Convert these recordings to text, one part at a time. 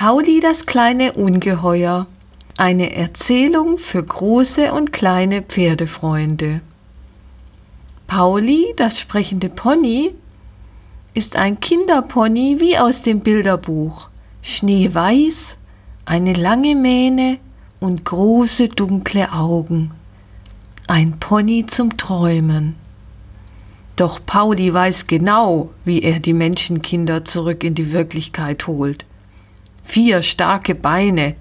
Pauli das kleine Ungeheuer. Eine Erzählung für große und kleine Pferdefreunde. Pauli, das sprechende Pony, ist ein Kinderpony wie aus dem Bilderbuch. Schneeweiß, eine lange Mähne und große dunkle Augen. Ein Pony zum Träumen. Doch Pauli weiß genau, wie er die Menschenkinder zurück in die Wirklichkeit holt. Vier starke Beine,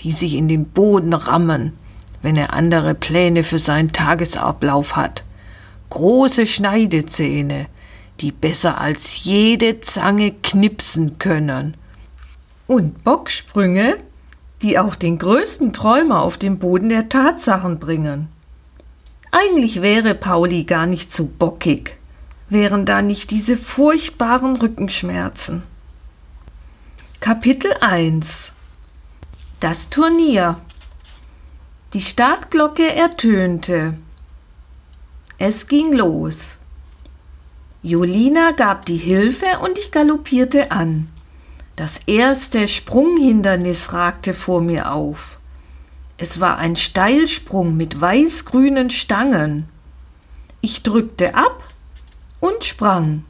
die sich in den Boden rammen, wenn er andere Pläne für seinen Tagesablauf hat. Große Schneidezähne, die besser als jede Zange knipsen können. Und Bocksprünge, die auch den größten Träumer auf den Boden der Tatsachen bringen. Eigentlich wäre Pauli gar nicht so bockig, wären da nicht diese furchtbaren Rückenschmerzen. Kapitel 1 Das Turnier Die Startglocke ertönte. Es ging los. Julina gab die Hilfe und ich galoppierte an. Das erste Sprunghindernis ragte vor mir auf. Es war ein Steilsprung mit weißgrünen Stangen. Ich drückte ab und sprang.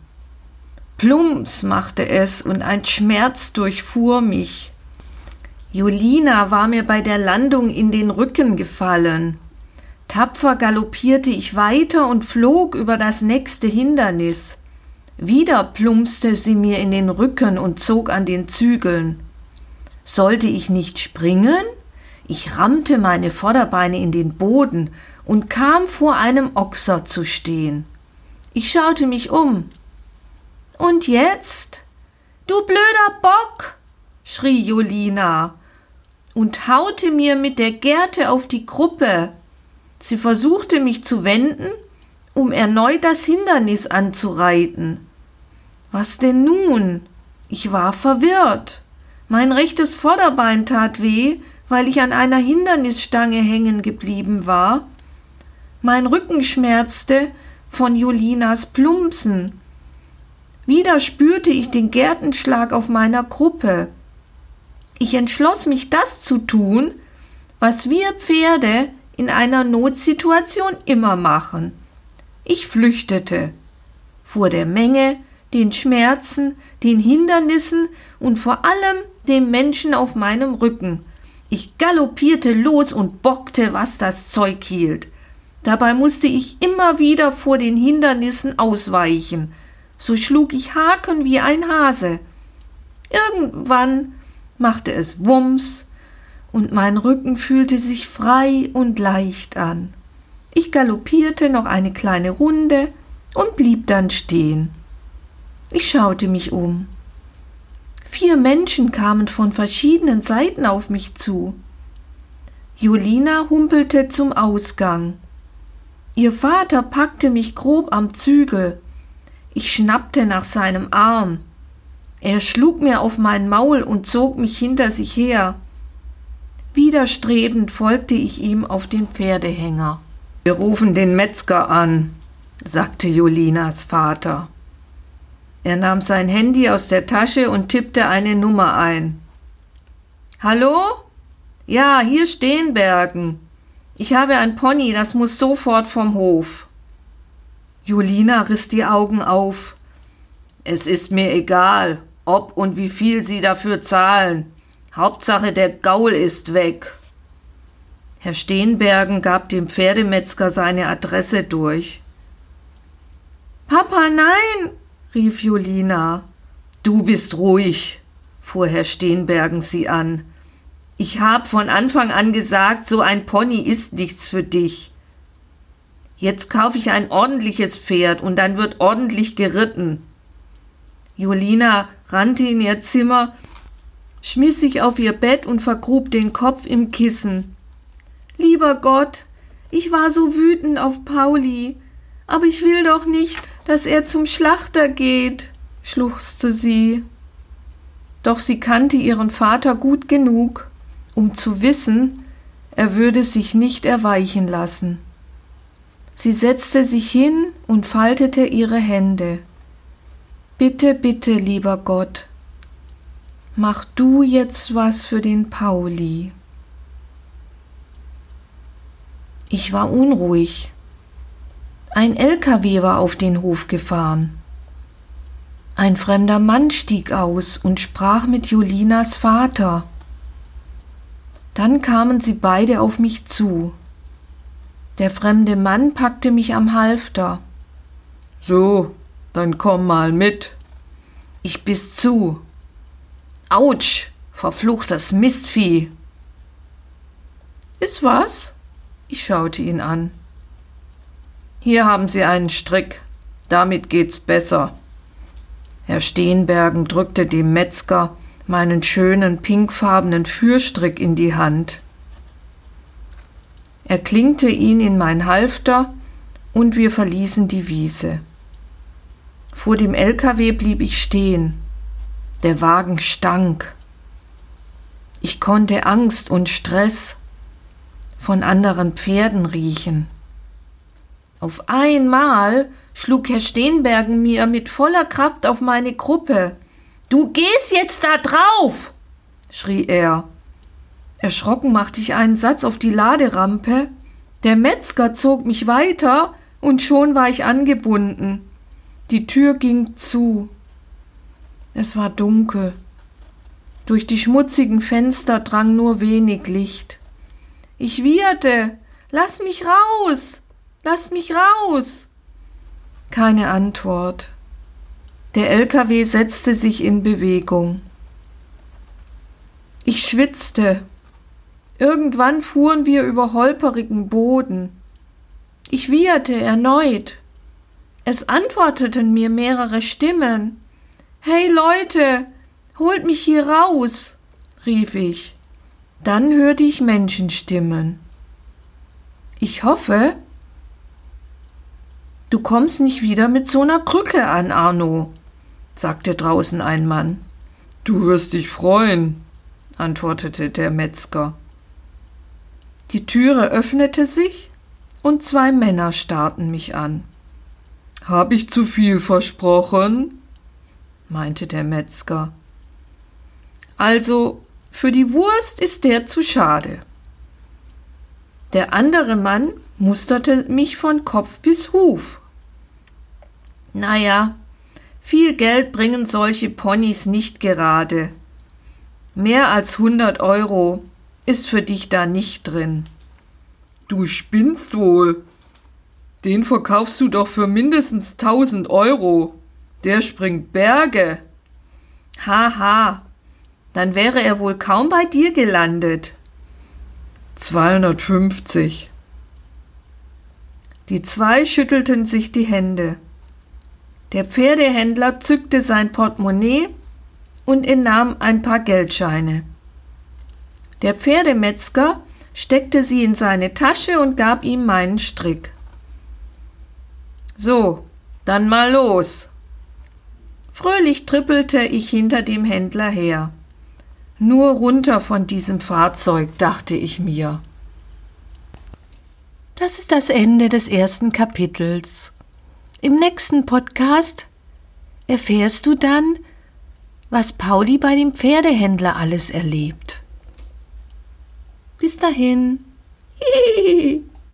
Plumps machte es und ein Schmerz durchfuhr mich. Julina war mir bei der Landung in den Rücken gefallen. Tapfer galoppierte ich weiter und flog über das nächste Hindernis. Wieder plumpste sie mir in den Rücken und zog an den Zügeln. Sollte ich nicht springen? Ich rammte meine Vorderbeine in den Boden und kam vor einem Ochser zu stehen. Ich schaute mich um. Und jetzt? Du blöder Bock! schrie Julina und haute mir mit der Gerte auf die Gruppe. Sie versuchte mich zu wenden, um erneut das Hindernis anzureiten. Was denn nun? Ich war verwirrt. Mein rechtes Vorderbein tat weh, weil ich an einer Hindernisstange hängen geblieben war. Mein Rücken schmerzte von Julinas Plumpsen wieder spürte ich den Gärtenschlag auf meiner Gruppe. Ich entschloss mich, das zu tun, was wir Pferde in einer Notsituation immer machen. Ich flüchtete vor der Menge, den Schmerzen, den Hindernissen und vor allem dem Menschen auf meinem Rücken. Ich galoppierte los und bockte, was das Zeug hielt. Dabei musste ich immer wieder vor den Hindernissen ausweichen so schlug ich Haken wie ein Hase. Irgendwann machte es Wumms, und mein Rücken fühlte sich frei und leicht an. Ich galoppierte noch eine kleine Runde und blieb dann stehen. Ich schaute mich um. Vier Menschen kamen von verschiedenen Seiten auf mich zu. Julina humpelte zum Ausgang. Ihr Vater packte mich grob am Zügel. Ich schnappte nach seinem Arm. Er schlug mir auf mein Maul und zog mich hinter sich her. Widerstrebend folgte ich ihm auf den Pferdehänger. Wir rufen den Metzger an, sagte Jolinas Vater. Er nahm sein Handy aus der Tasche und tippte eine Nummer ein. Hallo? Ja, hier Steenbergen. Ich habe ein Pony, das muss sofort vom Hof. Julina riss die Augen auf. Es ist mir egal, ob und wie viel Sie dafür zahlen. Hauptsache, der Gaul ist weg. Herr Steenbergen gab dem Pferdemetzger seine Adresse durch. Papa, nein, rief Julina. Du bist ruhig, fuhr Herr Steenbergen sie an. Ich hab von Anfang an gesagt, so ein Pony ist nichts für dich. Jetzt kaufe ich ein ordentliches Pferd und dann wird ordentlich geritten. Julina rannte in ihr Zimmer, schmiss sich auf ihr Bett und vergrub den Kopf im Kissen. Lieber Gott, ich war so wütend auf Pauli, aber ich will doch nicht, dass er zum Schlachter geht, schluchzte sie. Doch sie kannte ihren Vater gut genug, um zu wissen, er würde sich nicht erweichen lassen. Sie setzte sich hin und faltete ihre Hände. Bitte, bitte, lieber Gott. Mach du jetzt was für den Pauli. Ich war unruhig. Ein LKW war auf den Hof gefahren. Ein fremder Mann stieg aus und sprach mit Julinas Vater. Dann kamen sie beide auf mich zu. Der fremde Mann packte mich am Halfter. So, dann komm mal mit. Ich biss zu. Autsch, verfluchtes Mistvieh. Ist was? Ich schaute ihn an. Hier haben Sie einen Strick. Damit geht's besser. Herr Steenbergen drückte dem Metzger meinen schönen pinkfarbenen Fürstrick in die Hand. Er klinkte ihn in mein Halfter und wir verließen die Wiese. Vor dem LKW blieb ich stehen. Der Wagen stank. Ich konnte Angst und Stress von anderen Pferden riechen. Auf einmal schlug Herr Steenbergen mir mit voller Kraft auf meine Gruppe. Du gehst jetzt da drauf! schrie er. Erschrocken machte ich einen Satz auf die Laderampe. Der Metzger zog mich weiter und schon war ich angebunden. Die Tür ging zu. Es war dunkel. Durch die schmutzigen Fenster drang nur wenig Licht. Ich wieherte. Lass mich raus. Lass mich raus. Keine Antwort. Der LKW setzte sich in Bewegung. Ich schwitzte. Irgendwann fuhren wir über holperigen Boden. Ich wieherte erneut. Es antworteten mir mehrere Stimmen. Hey Leute, holt mich hier raus, rief ich. Dann hörte ich Menschenstimmen. Ich hoffe, Du kommst nicht wieder mit so einer Krücke an, Arno, sagte draußen ein Mann. Du wirst dich freuen, antwortete der Metzger. Die Türe öffnete sich und zwei Männer starrten mich an. Hab ich zu viel versprochen? meinte der Metzger. Also, für die Wurst ist der zu schade. Der andere Mann musterte mich von Kopf bis Huf. Naja, viel Geld bringen solche Ponys nicht gerade. Mehr als hundert Euro ist für dich da nicht drin. Du spinnst wohl. Den verkaufst du doch für mindestens tausend Euro. Der springt Berge. Haha, dann wäre er wohl kaum bei dir gelandet. 250. Die zwei schüttelten sich die Hände. Der Pferdehändler zückte sein Portemonnaie und entnahm ein paar Geldscheine. Der Pferdemetzger steckte sie in seine Tasche und gab ihm meinen Strick. So, dann mal los. Fröhlich trippelte ich hinter dem Händler her. Nur runter von diesem Fahrzeug, dachte ich mir. Das ist das Ende des ersten Kapitels. Im nächsten Podcast erfährst du dann, was Pauli bei dem Pferdehändler alles erlebt. Bis dahin. Hihihi.